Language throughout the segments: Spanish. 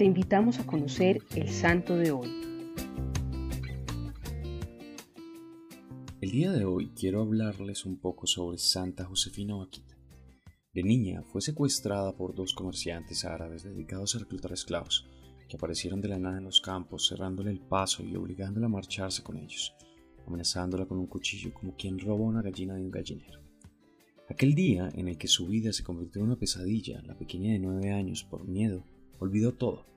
te invitamos a conocer el santo de hoy. El día de hoy quiero hablarles un poco sobre Santa Josefina Vaquita. De niña fue secuestrada por dos comerciantes árabes dedicados a reclutar esclavos, que aparecieron de la nada en los campos, cerrándole el paso y obligándola a marcharse con ellos, amenazándola con un cuchillo como quien roba una gallina de un gallinero. Aquel día en el que su vida se convirtió en una pesadilla, la pequeña de nueve años, por miedo, olvidó todo,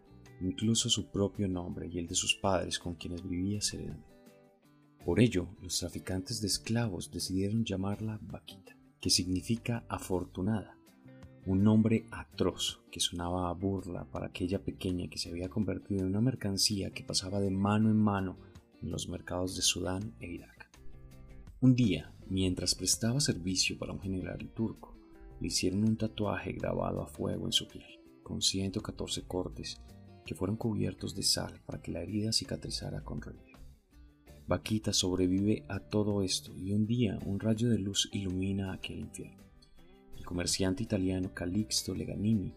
incluso su propio nombre y el de sus padres con quienes vivía serenamente. Por ello, los traficantes de esclavos decidieron llamarla Vaquita, que significa afortunada, un nombre atroz que sonaba a burla para aquella pequeña que se había convertido en una mercancía que pasaba de mano en mano en los mercados de Sudán e Irak. Un día, mientras prestaba servicio para un general turco, le hicieron un tatuaje grabado a fuego en su piel con 114 cortes que fueron cubiertos de sal para que la herida cicatrizara con relieve. Vaquita sobrevive a todo esto y un día un rayo de luz ilumina aquel infierno. El comerciante italiano Calixto Leganini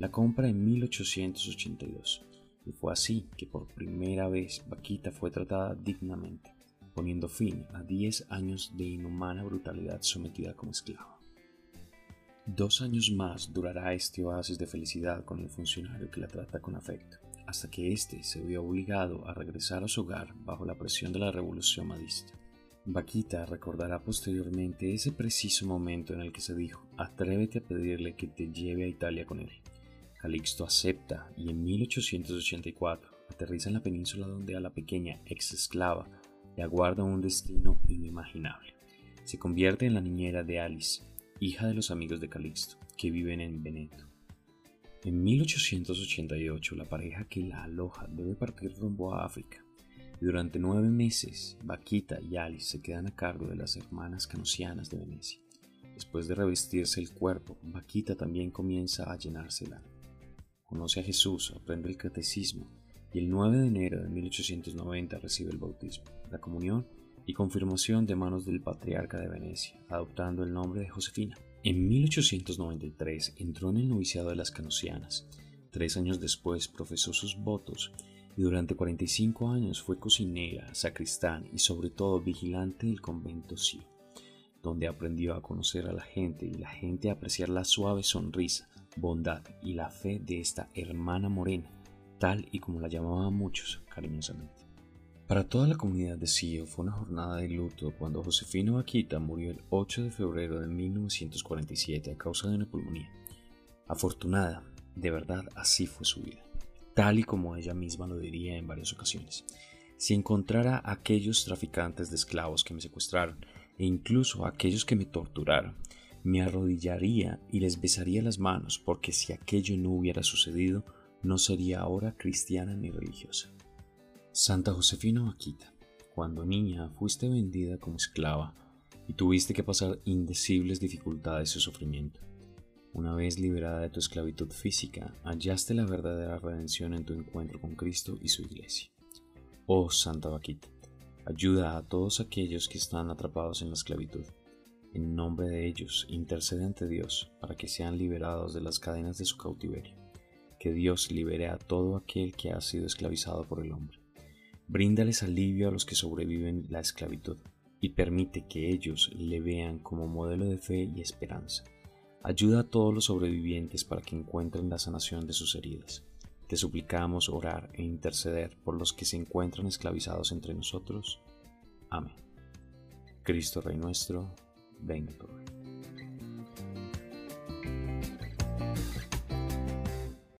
la compra en 1882 y fue así que por primera vez Vaquita fue tratada dignamente, poniendo fin a 10 años de inhumana brutalidad sometida como esclava. Dos años más durará este oasis de felicidad con el funcionario que la trata con afecto, hasta que éste se vio obligado a regresar a su hogar bajo la presión de la revolución madista. Vaquita recordará posteriormente ese preciso momento en el que se dijo, atrévete a pedirle que te lleve a Italia con él. Calixto acepta y en 1884 aterriza en la península donde a la pequeña ex esclava le aguarda un destino inimaginable. Se convierte en la niñera de Alice, hija de los amigos de Calixto, que viven en Veneto. En 1888 la pareja que la aloja debe partir rumbo a África. Y durante nueve meses, Vaquita y Alice se quedan a cargo de las hermanas canosianas de Venecia. Después de revestirse el cuerpo, Vaquita también comienza a llenársela. Conoce a Jesús, aprende el catecismo y el 9 de enero de 1890 recibe el bautismo, la comunión y de manos del patriarca de Venecia, adoptando el nombre de Josefina. En 1893 entró en el noviciado de las Canosianas. Tres años después profesó sus votos y durante 45 años fue cocinera, sacristán y sobre todo vigilante del convento Sio, donde aprendió a conocer a la gente y la gente a apreciar la suave sonrisa, bondad y la fe de esta hermana morena, tal y como la llamaban muchos cariñosamente. Para toda la comunidad de Sio fue una jornada de luto cuando Josefina Vaquita murió el 8 de febrero de 1947 a causa de una pulmonía. Afortunada, de verdad así fue su vida, tal y como ella misma lo diría en varias ocasiones. Si encontrara a aquellos traficantes de esclavos que me secuestraron e incluso a aquellos que me torturaron, me arrodillaría y les besaría las manos porque si aquello no hubiera sucedido, no sería ahora cristiana ni religiosa. Santa Josefina Vaquita, cuando niña fuiste vendida como esclava y tuviste que pasar indecibles dificultades y sufrimiento. Una vez liberada de tu esclavitud física, hallaste la verdadera redención en tu encuentro con Cristo y su iglesia. Oh Santa Vaquita, ayuda a todos aquellos que están atrapados en la esclavitud. En nombre de ellos, intercede ante Dios para que sean liberados de las cadenas de su cautiverio. Que Dios libere a todo aquel que ha sido esclavizado por el hombre Bríndales alivio a los que sobreviven la esclavitud y permite que ellos le vean como modelo de fe y esperanza. Ayuda a todos los sobrevivientes para que encuentren la sanación de sus heridas. Te suplicamos orar e interceder por los que se encuentran esclavizados entre nosotros. Amén. Cristo Rey nuestro, venga por